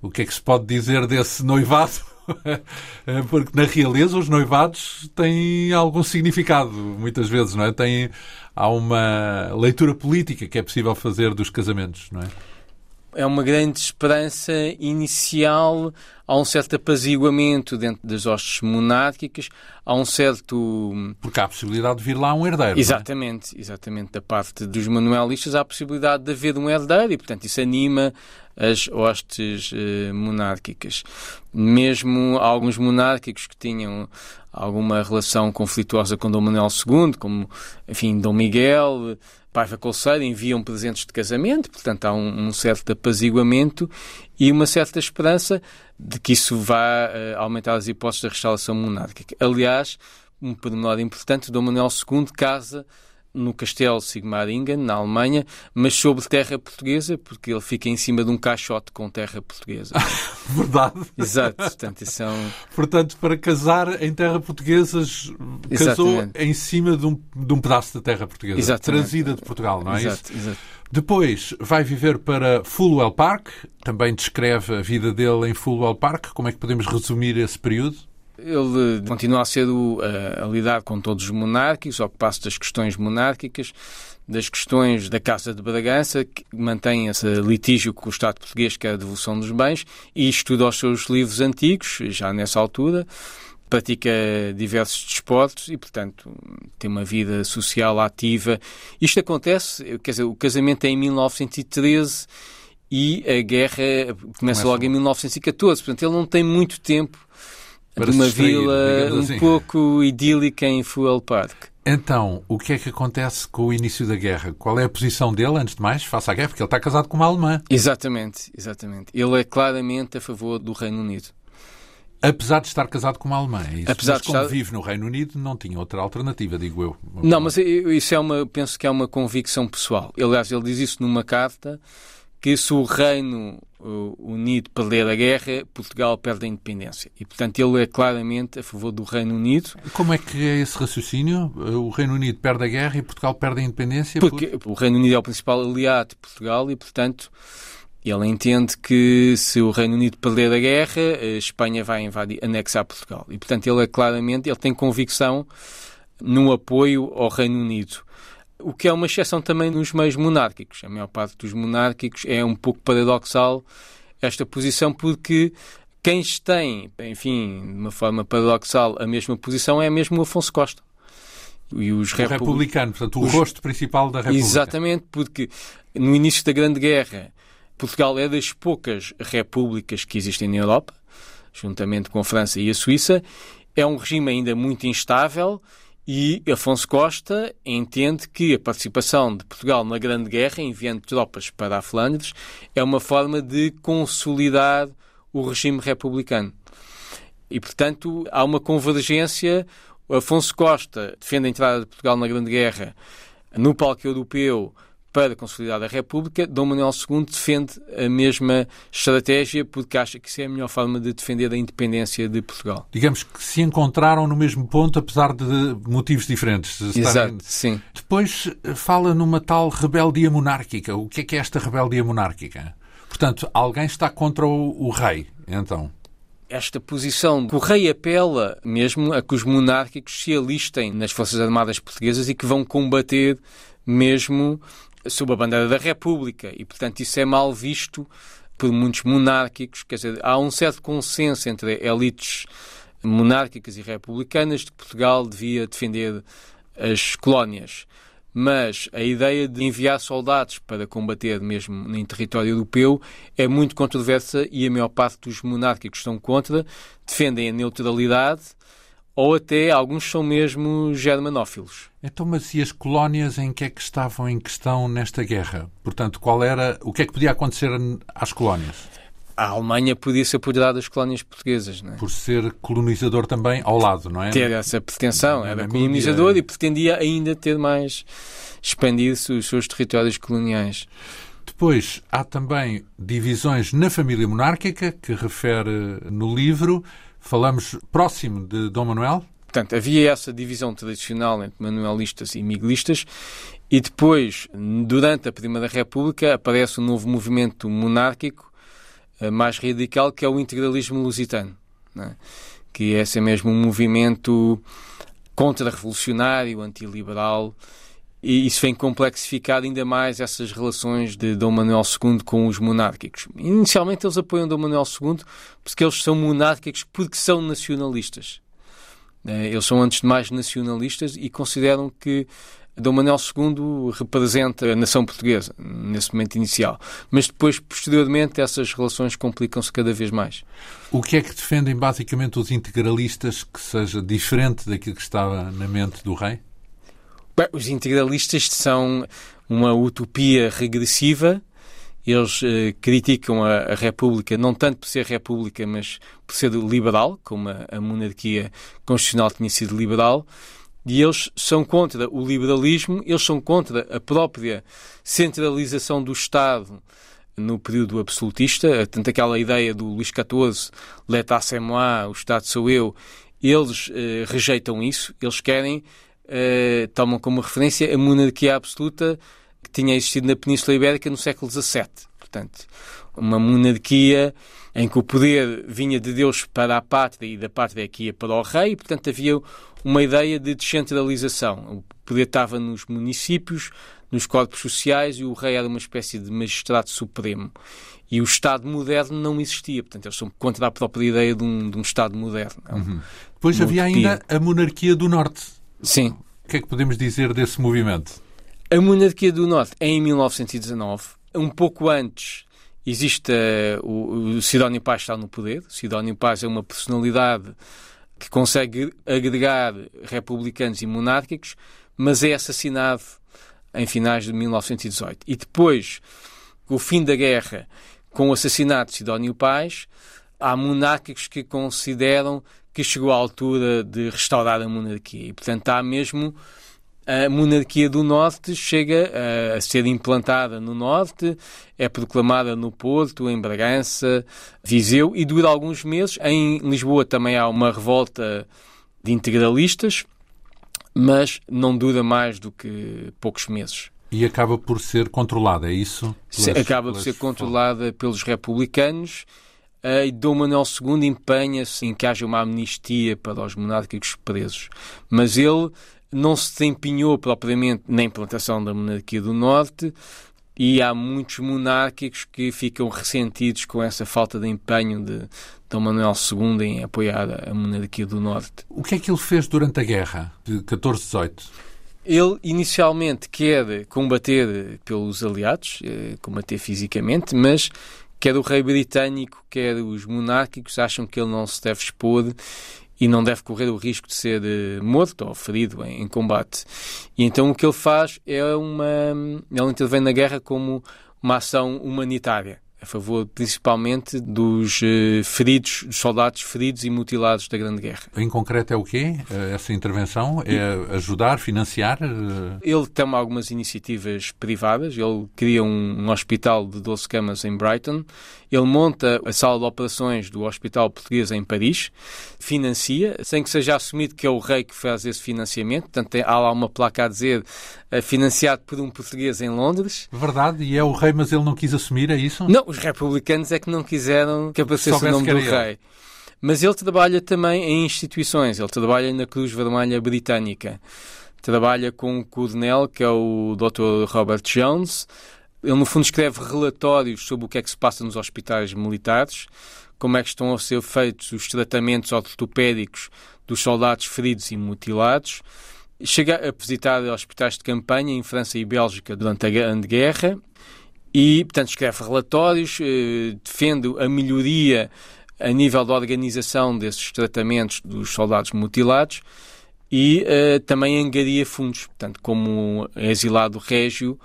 O que é que se pode dizer desse noivado? Porque na realeza os noivados têm algum significado, muitas vezes, não é? Tem, há uma leitura política que é possível fazer dos casamentos, não é? É uma grande esperança inicial, há um certo apaziguamento dentro das hostes monárquicas, há um certo... Porque há a possibilidade de vir lá um herdeiro, Exatamente, é? exatamente. Da parte dos manuelistas há a possibilidade de haver um herdeiro e, portanto, isso anima as hostes eh, monárquicas. Mesmo alguns monárquicos que tinham alguma relação conflituosa com Dom Manuel II, como, enfim, Dom Miguel, Paiva Colseiro, enviam presentes de casamento, portanto há um, um, certo apaziguamento e uma certa esperança de que isso vá uh, aumentar as hipóteses da restauração monárquica. Aliás, um pormenor importante, Dom Manuel II casa no castelo Sigmaringen, na Alemanha, mas sobre terra portuguesa, porque ele fica em cima de um caixote com terra portuguesa. Verdade. Exato. Portanto, são... Portanto, para casar em terra portuguesa, casou Exatamente. em cima de um, de um pedaço de terra portuguesa, Exatamente. trazida de Portugal, não é Exato, isso? exato. Depois vai viver para Fulwell Park, também descreve a vida dele em Fulwell Park. Como é que podemos resumir esse período? Ele continua a ser o, a, a lidar com todos os monárquicos, ocupar-se das questões monárquicas, das questões da Casa de Bragança, que mantém esse litígio com o Estado português, que é a devolução dos bens, e estuda os seus livros antigos, já nessa altura, pratica diversos desportos e, portanto, tem uma vida social ativa. Isto acontece, quer dizer, o casamento é em 1913 e a guerra começa, Começa logo em 1914, portanto, ele não tem muito tempo Para de uma distrair, vila um assim. pouco idílica em Fuel Park. Então, o que é que acontece com o início da guerra? Qual é a posição dele, antes de mais, face à guerra? Porque ele está casado com uma alemã. Exatamente, exatamente. Ele é claramente a favor do Reino Unido. Apesar de estar casado com uma alemã. É isso. Apesar mas de como estar- vive no Reino Unido, não tinha outra alternativa, digo eu. Não, mas isso é uma, penso que é uma convicção pessoal. Aliás, ele diz isso numa carta que se o Reino Unido perder a guerra, Portugal perde a independência. E, portanto, ele é claramente a favor do Reino Unido, Como é que é esse raciocínio? O Reino Unido perde a guerra e Portugal perde a independência? porque o Reino Unido é o principal aliado de Portugal e, portanto, ele entende que se o Reino Unido perder a guerra, a Espanha vai invadir, anexar Portugal. E, portanto, ele é claramente, ele tem convicção no apoio ao Reino Unido. O que é uma exceção também nos meios monárquicos. A maior parte dos monárquicos é um pouco paradoxal esta posição, porque quem tem, enfim, de uma forma paradoxal, a mesma posição é mesmo o Afonso Costa. E os O repu- republicano, portanto, o Os- rosto principal da República. Exatamente, porque no início da Grande Guerra, Portugal é das poucas repúblicas que existem na Europa, juntamente com a França e a Suíça. É um regime ainda muito instável e Afonso Costa entende que a participação de Portugal na Grande Guerra, enviando tropas para a Flandres, é uma forma de consolidar o regime republicano. E, portanto, há uma convergência. Afonso Costa defende a entrada de Portugal na Grande Guerra no palco europeu para consolidar a República. Dom Manuel II defende a mesma estratégia porque acha que isso é a melhor forma de defender a independência de Portugal. Digamos que se encontraram no mesmo ponto, apesar de motivos diferentes. Exato, sim. Depois eh, fala numa tal rebeldia monárquica. O que é que é esta rebeldia monárquica? Portanto, alguém está contra o, o rei, então. esta posição que o rei apela mesmo a que os monárquicos se alistem nas Forças Armadas Portuguesas e que vão combater mesmo sob a bandeira da República. E, portanto, isso é mal visto por muitos monárquicos. Quer dizer, há um certo consenso entre elites monárquicas e republicanas de que Portugal devia defender as colónias. Mas a ideia de enviar soldados para combater mesmo em território europeu é muito controversa e a maior parte dos monárquicos estão contra, defendem a neutralidade ou até alguns são mesmo germanófilos. Então, mas e as colónias em que é que estavam em questão nesta guerra? Portanto, qual era, o que é que podia acontecer às colónias? A Alemanha podia se apoderar das colónias portuguesas, não é? Por ser colonizador também ao lado, não é? ter essa pretensão. Era colonizador e pretendia ainda ter mais expandido os seus territórios coloniais. Depois, há também divisões na família monárquica, que refere no livro. Falamos próximo de Dom Manuel. Portanto, havia essa divisão tradicional entre manuelistas e miguelistas e depois, durante a Primeira República, aparece um novo movimento monárquico eh, mais radical, que é o integralismo lusitano, é? que é esse mesmo um movimento contra-revolucionário, antiliberal, e isso vem complexificar ainda mais essas relações de Dom Manuel II com os monárquicos. Inicialmente eles apoiam Dom Manuel II porque eles são monárquicos porque são nacionalistas. Eh, Eles são, antes de mais, nacionalistas e consideram que Dom Manuel II representa a nação portuguesa, nesse momento inicial. Mas depois, posteriormente, essas relações complicam-se cada vez mais. O que é que defendem basicamente os integralistas que seja diferente daquilo que estava na mente do rei? Bem, os integralistas são uma utopia regressiva. Eles eh, criticam a, a República não tanto por ser República, mas por ser liberal, como a, a monarquia constitucional tinha sido liberal. E eles são contra o liberalismo, eles são contra a própria centralização do Estado no período absolutista, tanto aquela ideia do Luís XIV, l'état c'est moi, o Estado sou eu, eles eh, rejeitam isso, eles querem, eh, tomam como referência a monarquia absoluta que tinha existido na Península Ibérica no século XVII. Portanto, uma monarquia em que o poder vinha de Deus para a pátria e da pátria que ia para o rei, portanto havia uma ideia de descentralização. O poder estava nos municípios, nos corpos sociais e o rei era uma espécie de magistrado supremo. E o Estado moderno não existia. Portanto, eles são contra a própria ideia de um, de um Estado moderno. Uhum. Depois havia ainda a monarquia do Norte. Sim. O que é que podemos dizer desse movimento? A monarquia do Norte é em 1919. Um pouco antes existe uh, o, o Sidónio Paz está no poder. Sidónio Paz é uma personalidade que consegue agregar republicanos e monárquicos, mas é assassinado em finais de 1918. E depois, com o fim da guerra, com o assassinato de Sidónio Paz, há monárquicos que consideram que chegou à altura de restaurar a monarquia. E, portanto, há mesmo a monarquia do Norte chega a, ser implantada no Norte, é proclamada no Porto, em Bragança, Viseu e dura alguns meses. Em Lisboa também há uma revolta de integralistas mas não dura mais do que poucos meses. E acaba por ser controlada, é isso? Pelas, acaba por ser controlada pelos republicanos e Dom Manuel II empenha-se em que haja uma amnistia para os monárquicos presos. Mas ele não se empenhou propriamente na implantação da monarquia do Norte, e há muitos monárquicos que ficam ressentidos com essa falta de empenho de Dom Manuel II em apoiar a monarquia do Norte. O que é que ele fez durante a guerra de 14-18? Ele inicialmente quer combater pelos aliados, eh, combater fisicamente, mas quer o rei britânico, quer os monárquicos acham que ele não se deve expor e não deve correr o risco de ser eh, morto ou ferido em, em, combate. E então o que ele faz é uma. Ele intervém na guerra como uma ação humanitária a favor principalmente dos uh, feridos, dos soldados feridos e mutilados da Grande Guerra. Em concreto é o quê? Eh, essa intervenção? É ajudar, financiar? Eh, ele toma algumas iniciativas privadas. Ele cria um, um hospital de 12 camas em Brighton. Ele monta a sala de operações do Hospital Português em Paris. Financia, sem que seja assumido que é o rei que faz esse financiamento. Portanto, há lá uma placa a dizer financiado por um português em Londres. Verdade, e é o rei, mas ele não quis assumir, é isso? Não, os republicanos é que não quiseram que aparecesse o nome do rei. Mas ele trabalha também em instituições, ele trabalha na Cruz Vermelha Britânica. Trabalha com um coronel, que é o Dr. Robert Jones. Ele, no fundo, escreve relatórios sobre o que é que se passa nos hospitais militares, como é que estão a ser feitos os tratamentos ortopédicos dos soldados feridos e mutilados. Chega a visitar hospitais de campanha em França e Bélgica durante a Grande Guerra e, portanto, escreve relatórios, eh, defende a melhoria a nível da organização desses tratamentos dos soldados mutilados e uh, também angaria fundos. Portanto, como exilado régio,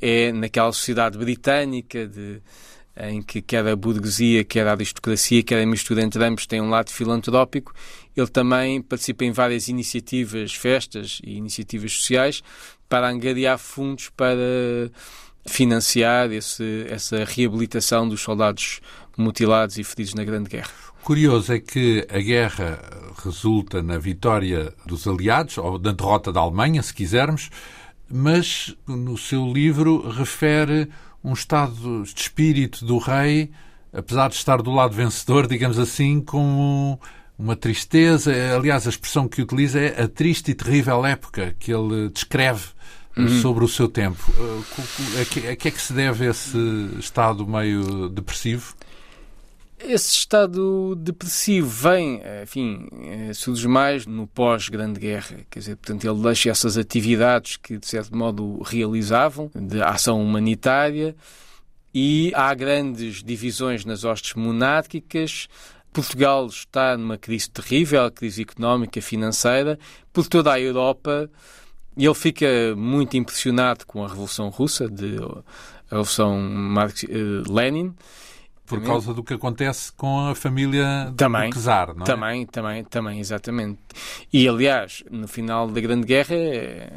é naquela sociedade britânica de, em que quer a burguesia, quer a aristocracia, quer a mistura entre ambos tem um lado filantrópico ele também participa em várias iniciativas, festas e iniciativas sociais para angariar fundos para financiar esse, essa reabilitação dos soldados mutilados e feridos na Grande Guerra. Curioso é que a guerra resulta na vitória dos aliados, ou na derrota da Alemanha, se quisermos, mas no seu livro refere um estado de espírito do rei, apesar de estar do lado vencedor, digamos assim, como uma tristeza. Aliás, a expressão que utiliza é a triste e terrível época que ele descreve uhum. sobre o seu tempo. A que, a que é que se deve esse estado meio depressivo? Esse estado depressivo vem, enfim, eh, surge mais no pós-Grande Guerra. Quer dizer, portanto, ele deixa essas atividades que, de certo modo, realizavam, de ação humanitária, e há grandes divisões nas hostes monárquicas, Portugal está numa crise terrível, crise económica, financeira, por toda a Europa. E ele fica muito impressionado com a Revolução Russa, de, a Revolução Marx, uh, Lenin, Por causa do que acontece com a família também, do Czar, não é? Também, também, também, exatamente. E, aliás, no final da Grande Guerra, eh,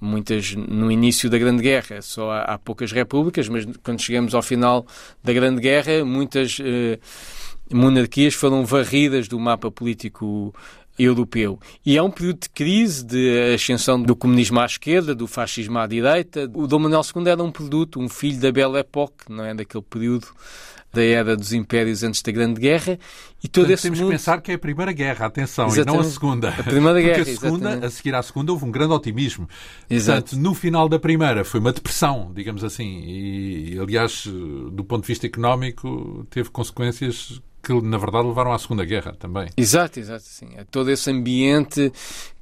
muitas no início da Grande Guerra só há, há poucas repúblicas, mas quando chegamos ao final da Grande Guerra, muitas eh, monarquias foram varridas do mapa político europeu. E é um período de crise, de ascensão do comunismo à esquerda, do fascismo à direita. O Dom Manuel II era um produto, um filho da Belle Époque, não é? Daquele período da era dos impérios antes da Grande Guerra. E todo Portanto, esse temos mundo... que pensar que é a Primeira Guerra, atenção, exatamente. e não a Segunda. A Primeira Guerra, Porque a, segunda, a seguir à Segunda houve um grande otimismo. Exato. Portanto, no final da Primeira foi uma depressão, digamos assim, e aliás, do ponto de vista económico, teve consequências que na verdade levaram à Segunda Guerra também. Exato, exato, sim. É todo esse ambiente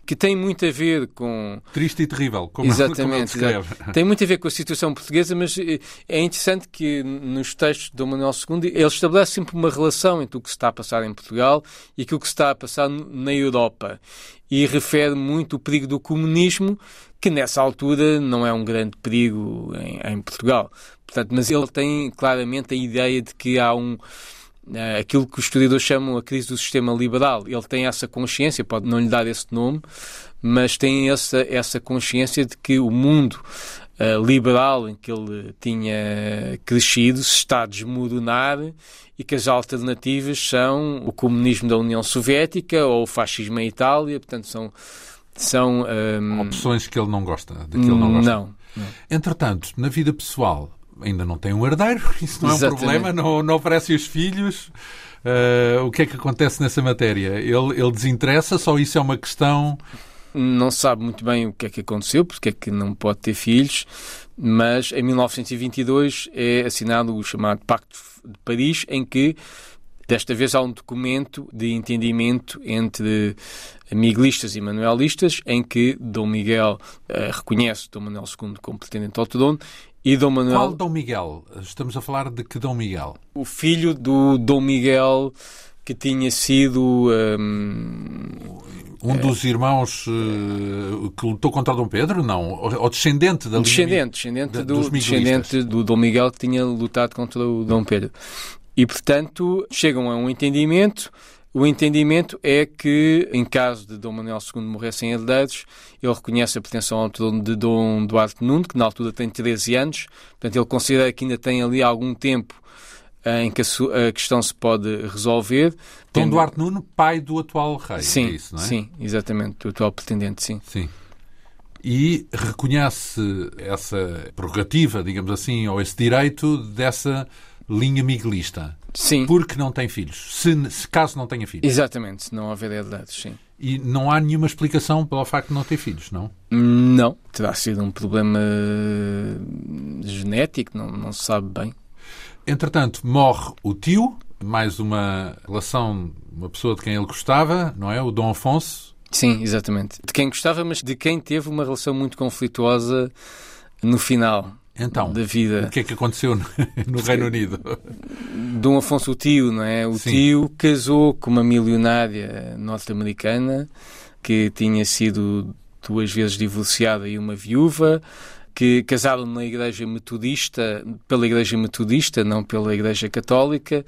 que tem muito a ver com... Triste e terrível, como, Exatamente, como ele Tem muito a ver com a situação portuguesa, mas eh, é interessante que nos textos do Manuel II ele estabelece sempre uma relação entre o que se está a passar em Portugal e aquilo que se está a passar na Europa. E refere muito o perigo do comunismo, que nessa altura não é um grande perigo em, em Portugal. Portanto, mas ele tem claramente a ideia de que há um aquilo que os historiadores chamam a crise do sistema liberal. Ele tem essa consciência, pode não lhe dar esse nome, mas tem essa, essa consciência de que o mundo uh, liberal em que ele tinha crescido se está a desmoronar e que as alternativas são o comunismo da União Soviética ou o fascismo em Itália, portanto são são um... Ehm, opções que ele não gosta, ele não gosta. Não, não. Entretanto, na vida pessoal, ainda não tem um herdeiro, isso não é Exatamente. um problema, não, não oferece os filhos. Uh, o que é que acontece nessa matéria? Ele, ele desinteressa, só isso é uma questão. Não sabe muito bem o que é que aconteceu, porque é que não pode ter filhos, mas em 1922 é assinado o chamado Pacto de Paris, em que desta vez há um documento de entendimento entre miguelistas e manuelistas, em que Dom Miguel uh, reconhece Dom Manuel II como pretendente ao trono e Dom Manuel... Qual Dom Miguel? Estamos a falar de que Dom Miguel? O filho do Dom Miguel que tinha sido... Um, um dos irmãos uh, que lutou contra Dom Pedro? Não. Ou descendente da Descendente, descendente, do, descendente do Dom Miguel que tinha lutado contra o Dom Pedro. E, portanto, chegam a um entendimento o entendimento é que, em caso de Dom Manuel II morrer sem herdeiros, ele reconhece a pretensão ao trono de Dom Duarte Nuno, que na altura tem 13 anos, portanto ele considera que ainda tem ali algum tempo eh, em que a, questão se pode resolver. Dom tendo... Duarte Nuno, pai do atual rei, sim, é isso, não é? Sim, exatamente, do atual pretendente, sim. Sim. E reconhece essa prerrogativa, digamos assim, ou esse direito dessa linha miguelista. Sim. Porque não tem filhos. Se, se caso não tenha filhos. Exatamente, se não houver herdades, sim. E não há nenhuma explicação pelo facto de não ter filhos, não? Não. Terá sido um problema genético, não, não se sabe bem. Entretanto, morre o tio, mais uma relação, uma pessoa de quem ele gostava, não é? O Dom Afonso. Sim, exatamente. De quem gostava, mas de quem teve uma relação muito conflituosa no final então, da vida. O que é que aconteceu no, no Reino Unido? Dom Afonso o tio, não é? O Sim. tio casou com uma milionária norte-americana que tinha sido duas vezes divorciada e uma viúva que casaram na igreja metodista, pela igreja metodista, não pela igreja católica.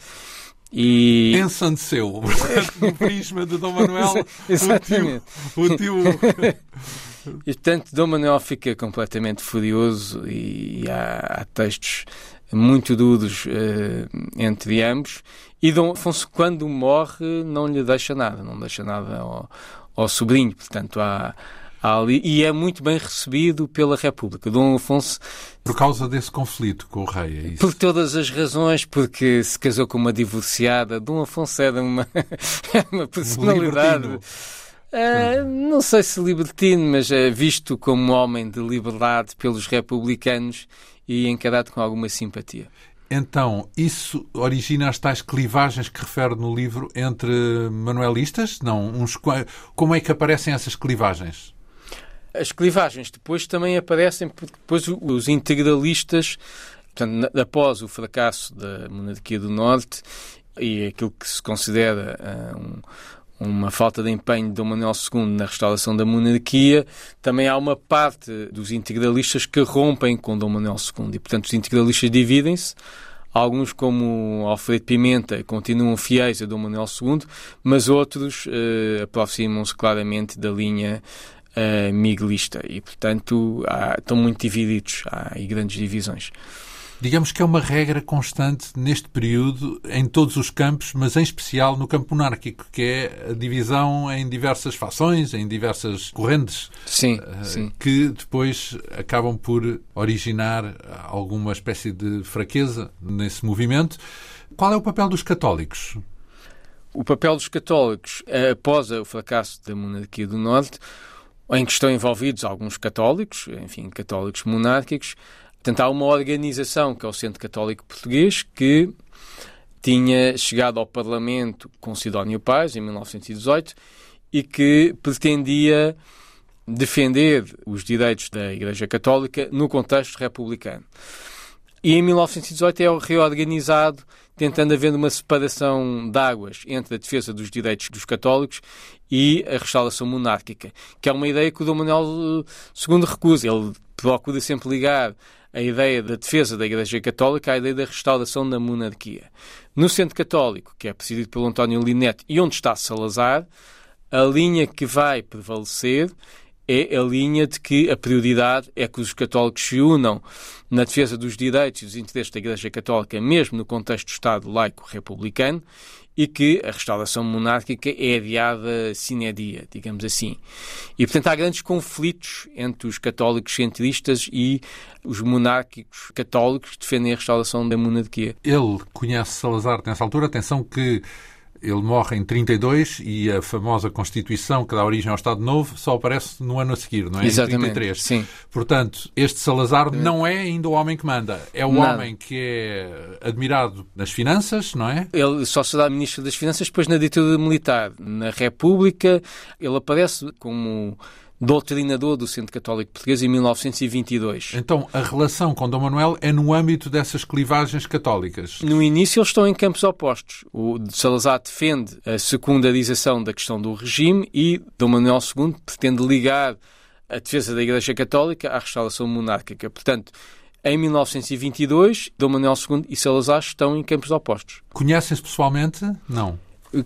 E... Ensandeceu, no prisma de Dom Manuel, o tio, o tio e portanto, Dom Manuel fica completamente furioso e, há, há textos muito duros uh, entre ambos. E Dom Afonso, quando morre, não lhe deixa nada, não deixa nada ao, ao sobrinho. Portanto, há, há ali. E é muito bem recebido pela República. Dom Afonso. Por causa desse conflito com o rei, é isso? Por todas as razões, porque se casou com uma divorciada. Dom Afonso era uma, uma personalidade. Um Uh, não sei se libertino, mas uh, visto como homem de liberdade pelos republicanos e encarado com alguma simpatia. Então, isso origina as tais clivagens que refere no livro entre manuelistas? Não, uns, como é que aparecem essas clivagens? As clivagens depois também aparecem porque depois os integralistas, portanto, após o fracasso da monarquia do Norte e aquilo que se considera uh, um, uma falta de empenho de Dom Manuel II na restauração da monarquia, também há uma parte dos integralistas que rompem com Dom Manuel II e, portanto, os integralistas dividem-se. Alguns, como Alfredo Pimenta, continuam fiéis a Dom Manuel II, mas outros uh, aproximam-se claramente da linha uh, miguelista e, portanto, há, estão muito divididos, há aí grandes divisões. Digamos que é uma regra constante neste período em todos os campos, mas em especial no campo monárquico, que é a divisão em diversas fações, em diversas correntes, sim, uh, sim. que depois acabam por originar alguma espécie de fraqueza nesse movimento. Qual é o papel dos católicos? O papel dos católicos, após o fracasso da monarquia do Norte, em que estão envolvidos alguns católicos, enfim, católicos monárquicos, Portanto, há uma organização, que é o Centro Católico Português, que tinha chegado ao Parlamento com Sidónio Paz, em 1918, e que pretendia defender os direitos da Igreja Católica no contexto republicano. E em 1918 é reorganizado, tentando haver uma separação de águas entre a defesa dos direitos dos católicos e a restauração monárquica, que é uma ideia que o Dom Manuel II recusa. Ele procura sempre ligar a ideia da defesa da Igreja Católica à ideia da restauração da monarquia. No Centro Católico, que é presidido pelo António Linete e onde está Salazar, a linha que vai prevalecer é a linha de que a prioridade é que os católicos se unam na defesa dos direitos e dos interesses da Igreja Católica, mesmo no contexto do Estado laico republicano, e que a restauração monárquica é adiada sine dia, digamos assim. E, portanto, há grandes conflitos entre os católicos centristas e os monárquicos católicos que defendem a restauração da monarquia. Ele conhece Salazar nessa altura, atenção que ele morre em 32 e a famosa Constituição que dá origem ao Estado Novo só aparece no ano a seguir, não é? Exatamente. Em 33. Sim. Portanto, este Salazar não é ainda o homem que manda. É o Nada. homem que é admirado nas finanças, não é? Ele só será Ministro das Finanças depois na ditadura militar. Na República, ele aparece como doutrinador do Centro Católico Português em 1922. Então, a relação com Dom Manuel é no âmbito dessas clivagens católicas? No início, eles estão em campos opostos. O Salazar defende a secundarização da questão do regime e Dom Manuel II pretende ligar a defesa da Igreja Católica à restauração monárquica. Portanto, em 1922, Dom Manuel II e Salazar estão em campos opostos. Conhecem-se pessoalmente? Não.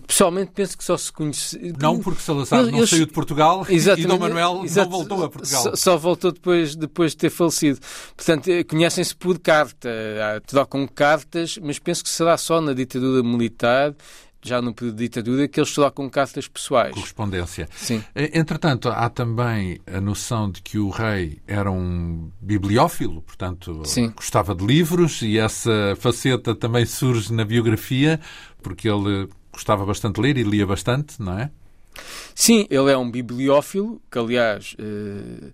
Pessoalmente penso que só se conhece. Não porque Salazar não saiu de Portugal e Dom Manuel não voltou a Portugal. Só, só, voltou depois, depois de ter falecido. Portanto, eh, conhecem-se por carta, trocam cartas, mas penso que será só na ditadura militar já no período de ditadura, que eles trocam cartas pessoais. Correspondência. Sim. Eh, entretanto, há também a noção de que o rei era um bibliófilo, portanto, Sim. gostava de livros, e essa faceta também surge na biografia, porque ele gostava bastante de ler e lia bastante, não é? Sim, ele é um bibliófilo, que aliás eh,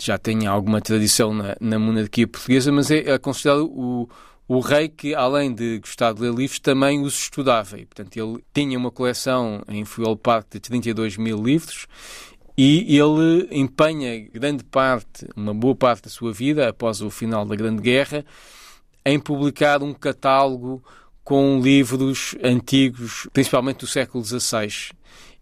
já tem alguma tradição na, na monarquia portuguesa, mas é, é considerado o, o rei que, além de gostar de ler livros, também os estudava. E, portanto, ele tinha uma coleção em Fuel Park de 32 mil livros e ele empenha grande parte, uma boa parte da sua vida, após o final da Grande Guerra, em publicar um catálogo com livros antigos, principalmente do século XVI.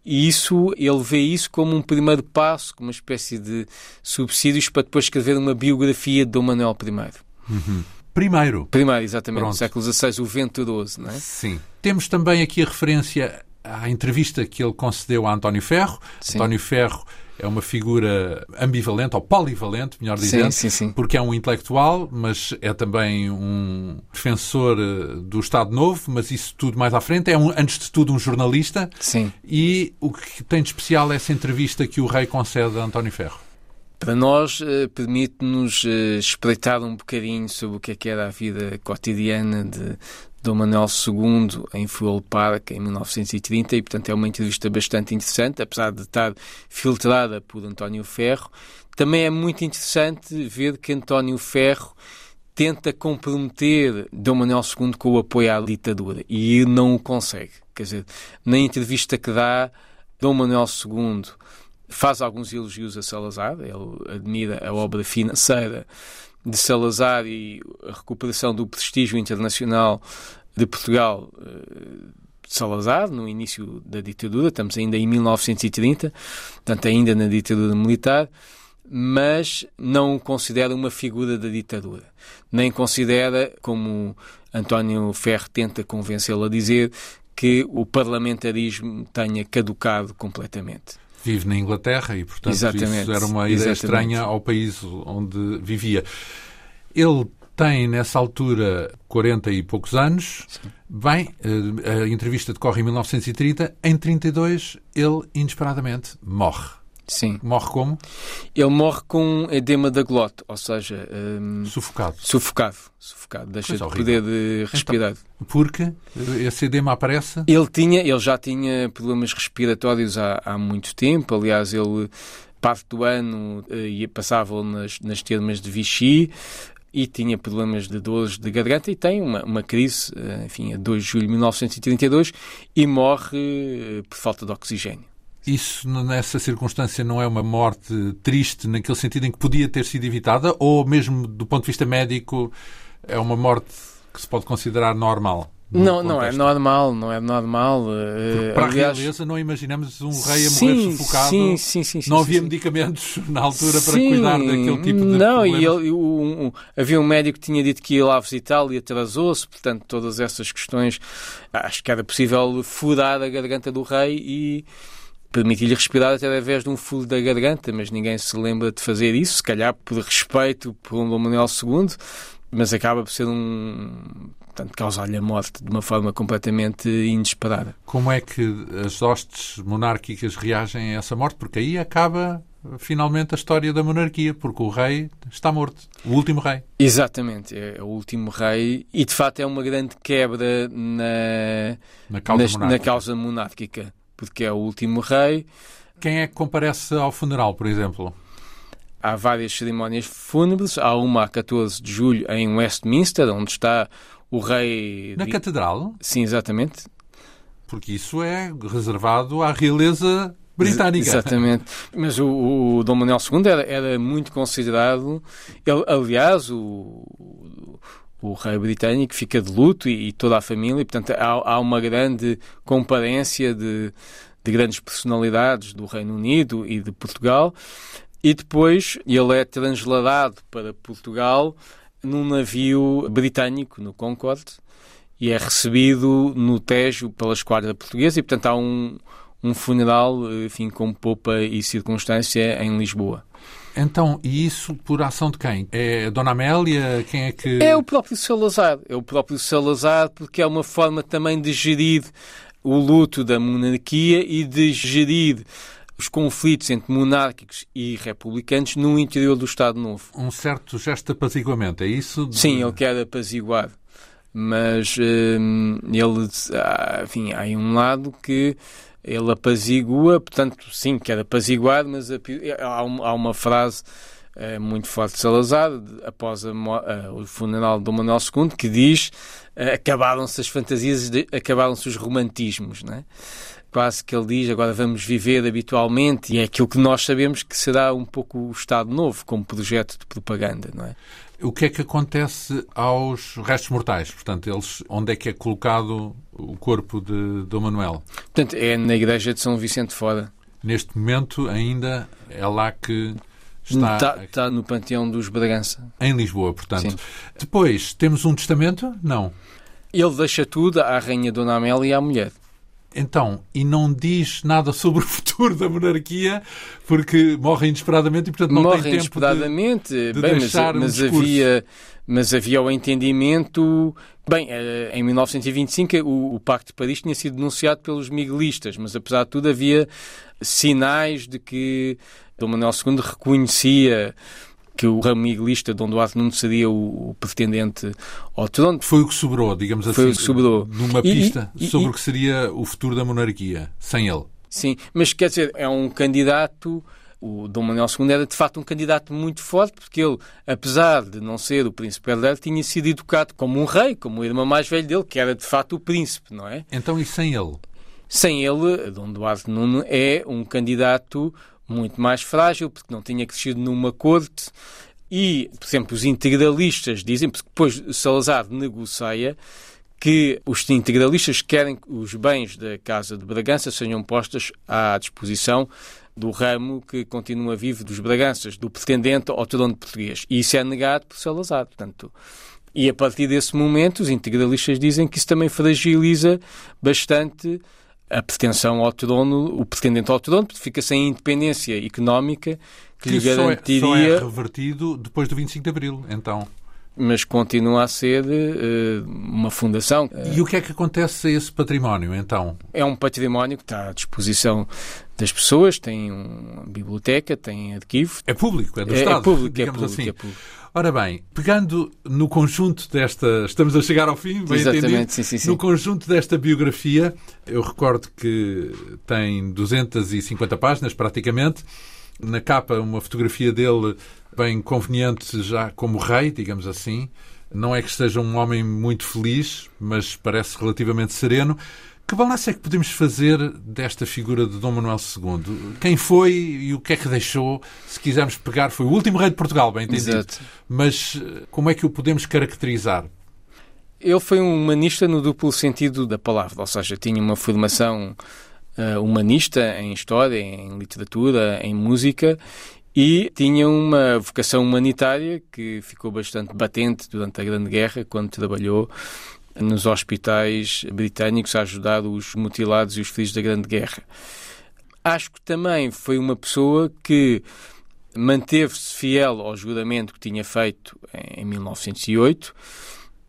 E isso, ele vê isso como um primeiro passo, como uma espécie de subsídios para depois escrever uma biografia de Dom Manuel I. Uhum. Primeiro. Primeiro, exatamente, Pronto. no século XVI, o Venturoso, não é? Sim. Temos também aqui a referência à entrevista que ele concedeu a António Ferro. Sim. António Ferro é uma figura ambivalente, ou polivalente, melhor dizendo, sim, sim, sim. porque é um intelectual, mas é também um defensor eh, do Estado Novo, mas isso tudo mais à frente. É, um, antes de tudo, um jornalista. Sim. E o que tem de especial é essa entrevista que o rei concede a António Ferro? Para nós, eh, permite-nos eh, espreitar um bocadinho sobre o que é que era a vida cotidiana de, Dom Manuel II em Fuel Park em 1930 e, portanto, é uma entrevista bastante interessante, apesar de estar filtrada por António Ferro. Também é muito interessante ver que António Ferro tenta comprometer Dom Manuel II com o apoio à ditadura e não o consegue. Quer dizer, na entrevista que dá, Dom Manuel II faz alguns elogios a Salazar, ele admira a obra financeira de Salazar e a recuperação do prestígio internacional de Portugal eh, de Salazar, no início da ditadura, estamos ainda em 1930, portanto, ainda na ditadura militar, mas não o considera uma figura da ditadura. Nem considera, como António Ferro tenta convencê-lo a dizer, que o parlamentarismo tenha caducado completamente. Vive na Inglaterra e, portanto, Exatamente. isso era uma ideia Exatamente. estranha ao país onde vivia. Ele tem, nessa altura, 40 e poucos anos. Sim. Bem, eh, a entrevista decorre em 1930. Em 32, ele, inesperadamente, morre. Sim. Morre como? Ele morre com edema da glote, ou seja... Um, sufocado. Sufocado. Sufocado. Deixa Coisa de poder de respirar. Então, porque esse edema aparece? Ele, tinha, ele já tinha problemas respiratórios há, há muito tempo. Aliás, ele parte do ano uh, passava nas, nas termas de Vichy e tinha problemas de dores de garganta e tem uma, uma crise, eh, enfim, a 2 de julho de 1932 e morre eh, por falta de oxigênio. Isso, nessa circunstância, não é uma morte triste naquele sentido em que podia ter sido evitada ou mesmo do ponto de vista médico é uma morte que se pode considerar normal? Não, não é normal, não é normal. Porque para Aliás, a realeza não imaginamos um rei a morrer sim, sufocado. Sim, sim, sim, sim Não havia medicamentos na altura para cuidar daquele tipo de Não, problemas. e ele, um, um, havia um médico que tinha dito que ia lá visitá-lo e atrasou-se, portanto todas essas questões, acho que era possível furar a garganta do rei e permitir-lhe respirar através de um furo da garganta, mas ninguém se lembra de fazer isso, se calhar por respeito por um Dom Manuel II, mas acaba por ser um portanto, causar-lhe a morte de uma forma completamente inesperada. Como é que as hostes monárquicas reagem a essa morte? Porque aí acaba finalmente a história da monarquia, porque o rei está morto, o último rei. Exatamente, é o último rei e de facto é uma grande quebra na, na, causa, monárquica. na causa monárquica, porque é o último rei. Quem é que comparece ao funeral, por exemplo? Há várias cerimónias fúnebres. Há uma a 14 de julho em Westminster, onde está o rei. Na Catedral? Sim, exatamente. Porque isso é reservado à realeza britânica. Exatamente. Mas o, o Dom Manuel II era, era muito considerado. Ele, aliás, o, o rei britânico fica de luto e, e toda a família, e, portanto há, há uma grande comparência de, de grandes personalidades do Reino Unido e de Portugal. E depois ele é transladado para Portugal num navio britânico, no Concorde, e é recebido no Tejo pela esquadra portuguesa e, portanto, há um, um funeral, enfim, com popa e circunstância em Lisboa. Então, e isso por ação de quem? É a Dona Amélia? Quem é que... É o próprio Salazar. É o próprio Salazar porque é uma forma também de gerir o luto da monarquia e de gerir os conflitos entre monárquicos e republicanos no interior do Estado Novo. Um certo gesto de apaziguamento, é isso? De... Sim, ele quer apaziguar. Mas hum, ele, ah, enfim, há um lado que ele apazigua, portanto, sim, quer apaziguar, mas há uma frase eh, muito forte de Salazar, após a, uh, o funeral de Dom Manuel II, que diz uh, acabaram-se as fantasias, acabaram-se os romantismos, né? quase que ele diz agora vamos viver habitualmente e é aquilo que nós sabemos que será um pouco o Estado Novo como projeto de propaganda, não é? O que é que acontece aos restos mortais? Portanto, eles, onde é que é colocado o corpo de Dom Manuel? Portanto, é na igreja de São Vicente Fora. Neste momento ainda é lá que está... Está, está no Panteão dos Bragança. Em Lisboa, portanto. Sim. Depois, temos um testamento? Não. Ele deixa tudo à Rainha Dona Amélia e à mulher. Então, e não diz nada sobre o futuro da monarquia, porque morre inesperadamente e, portanto, não morre tem tempo inesperadamente. de, de Bem, deixar mas, mas um havia, mas havia o entendimento... Bem, eh, em 1925 o, o Pacto de Paris tinha sido denunciado pelos miguelistas, mas apesar de tudo havia sinais de que Dom Manuel II reconhecia que o ramo miguelista Dom Duarte não seria o, o, pretendente ao trono. Foi o que sobrou, digamos assim. Foi o que sobrou. Numa pista e, sobre o que seria o futuro da monarquia, sem ele. Sim, mas quer dizer, é um candidato o Dom Manuel II era de facto um candidato muito forte, porque ele, apesar de não ser o príncipe herdeiro, tinha sido educado como um rei, como o irmão mais velho dele, que era de facto o príncipe, não é? Então, e sem ele? Sem ele, Dom Duarte Nuno é um candidato muito mais frágil, porque não tinha crescido numa corte. E, por exemplo, os integralistas dizem, porque depois Salazar negocia que os integralistas querem que os bens da Casa de Bragança sejam postos à disposição do ramo que continua vivo dos Braganças, do pretendente ao trono português. E isso é negado por Salazar. Portanto, e a partir desse momento, os integralistas dizem que isso também fragiliza bastante a pretensão ao trono, o pretendente ao trono, porque fica sem independência económica que, que lhe garantiria. Só é, só é revertido depois do 25 de Abril, então mas continua a ser uh, uma fundação. E o que é que acontece a esse património, então? É um património que está à disposição das pessoas, tem uma biblioteca, tem arquivo. É público, é do é, Estado, é público, é público, assim. É público. Ora bem, pegando no conjunto desta. Estamos a chegar ao fim, bem Exatamente, entendido. Sim, sim, sim. No conjunto desta biografia, eu recordo que tem 250 páginas, praticamente. Na capa, uma fotografia dele bem conveniente já como rei, digamos assim. Não é que esteja um homem muito feliz, mas parece relativamente sereno. Que balanço é que podemos fazer desta figura de Dom Manuel II? Quem foi e o que é que deixou? Se quisermos pegar, foi o último rei de Portugal, bem entendido. Exato. Mas eh, como é que o podemos caracterizar? Ele foi um humanista no duplo sentido da palavra, ou seja, tinha uma formação uh, humanista em história, em literatura, em música e tinha uma vocação humanitária que ficou bastante batente durante a Grande Guerra, quando trabalhou nos hospitais britânicos a ajudar os mutilados e os feridos da Grande Guerra. Acho que também foi uma pessoa que manteve-se fiel ao juramento que tinha feito em 1908.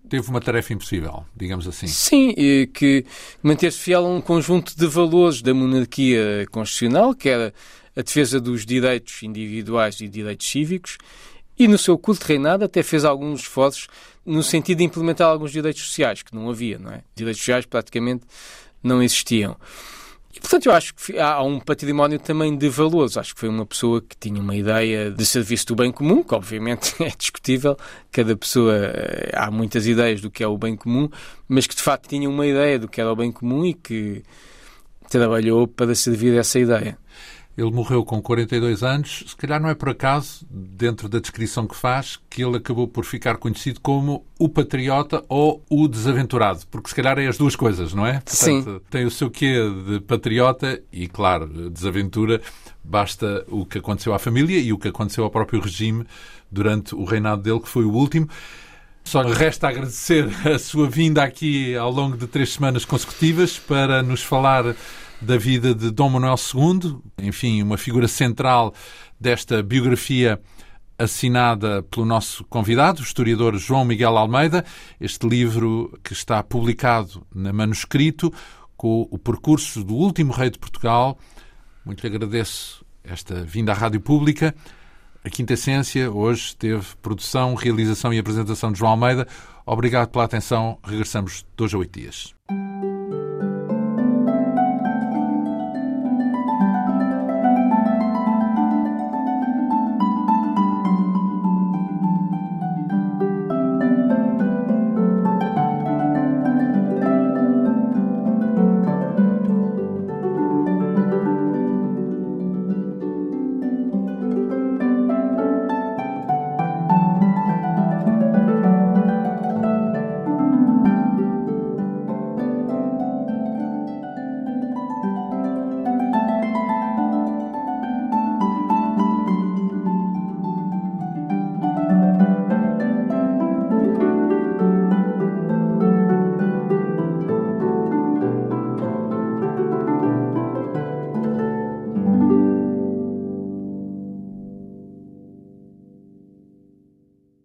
Teve uma tarefa impossível, digamos assim. Sim, que manteve-se fiel a um conjunto de valores da monarquia constitucional, que era a defesa dos direitos individuais e direitos cívicos, e no seu curto reinado até fez alguns esforços no sentido de implementar alguns direitos sociais, que não havia, não é? Direitos sociais praticamente não existiam. E, portanto, eu acho que há um património também de valores. Acho que foi uma pessoa que tinha uma ideia de serviço do bem comum, que obviamente é discutível. Cada pessoa, eh, há muitas ideias do que é o bem comum, mas que de facto tinha uma ideia do que era o bem comum e que trabalhou para servir essa ideia. Ele morreu com 42 anos. Se calhar não é por acaso, dentro da descrição que faz, que ele acabou por ficar conhecido como o patriota ou o desaventurado. Porque se calhar é as duas coisas, não é? Portanto, Sim. Tem o seu quê de patriota e, claro, desaventura. Basta o que aconteceu à família e o que aconteceu ao próprio regime durante o reinado dele, que foi o último. Só resta agradecer a sua vinda aqui ao longo de três semanas consecutivas para nos falar da vida de Dom Manuel II, enfim, uma figura central desta biografia assinada pelo nosso convidado, o historiador João Miguel Almeida. Este livro que está publicado na manuscrito com o percurso do último rei de Portugal. Muito lhe agradeço esta vinda à Rádio Pública. A Quinta Essência hoje teve produção, realização e apresentação de João Almeida. Obrigado pela atenção. Regressamos dois a oito dias.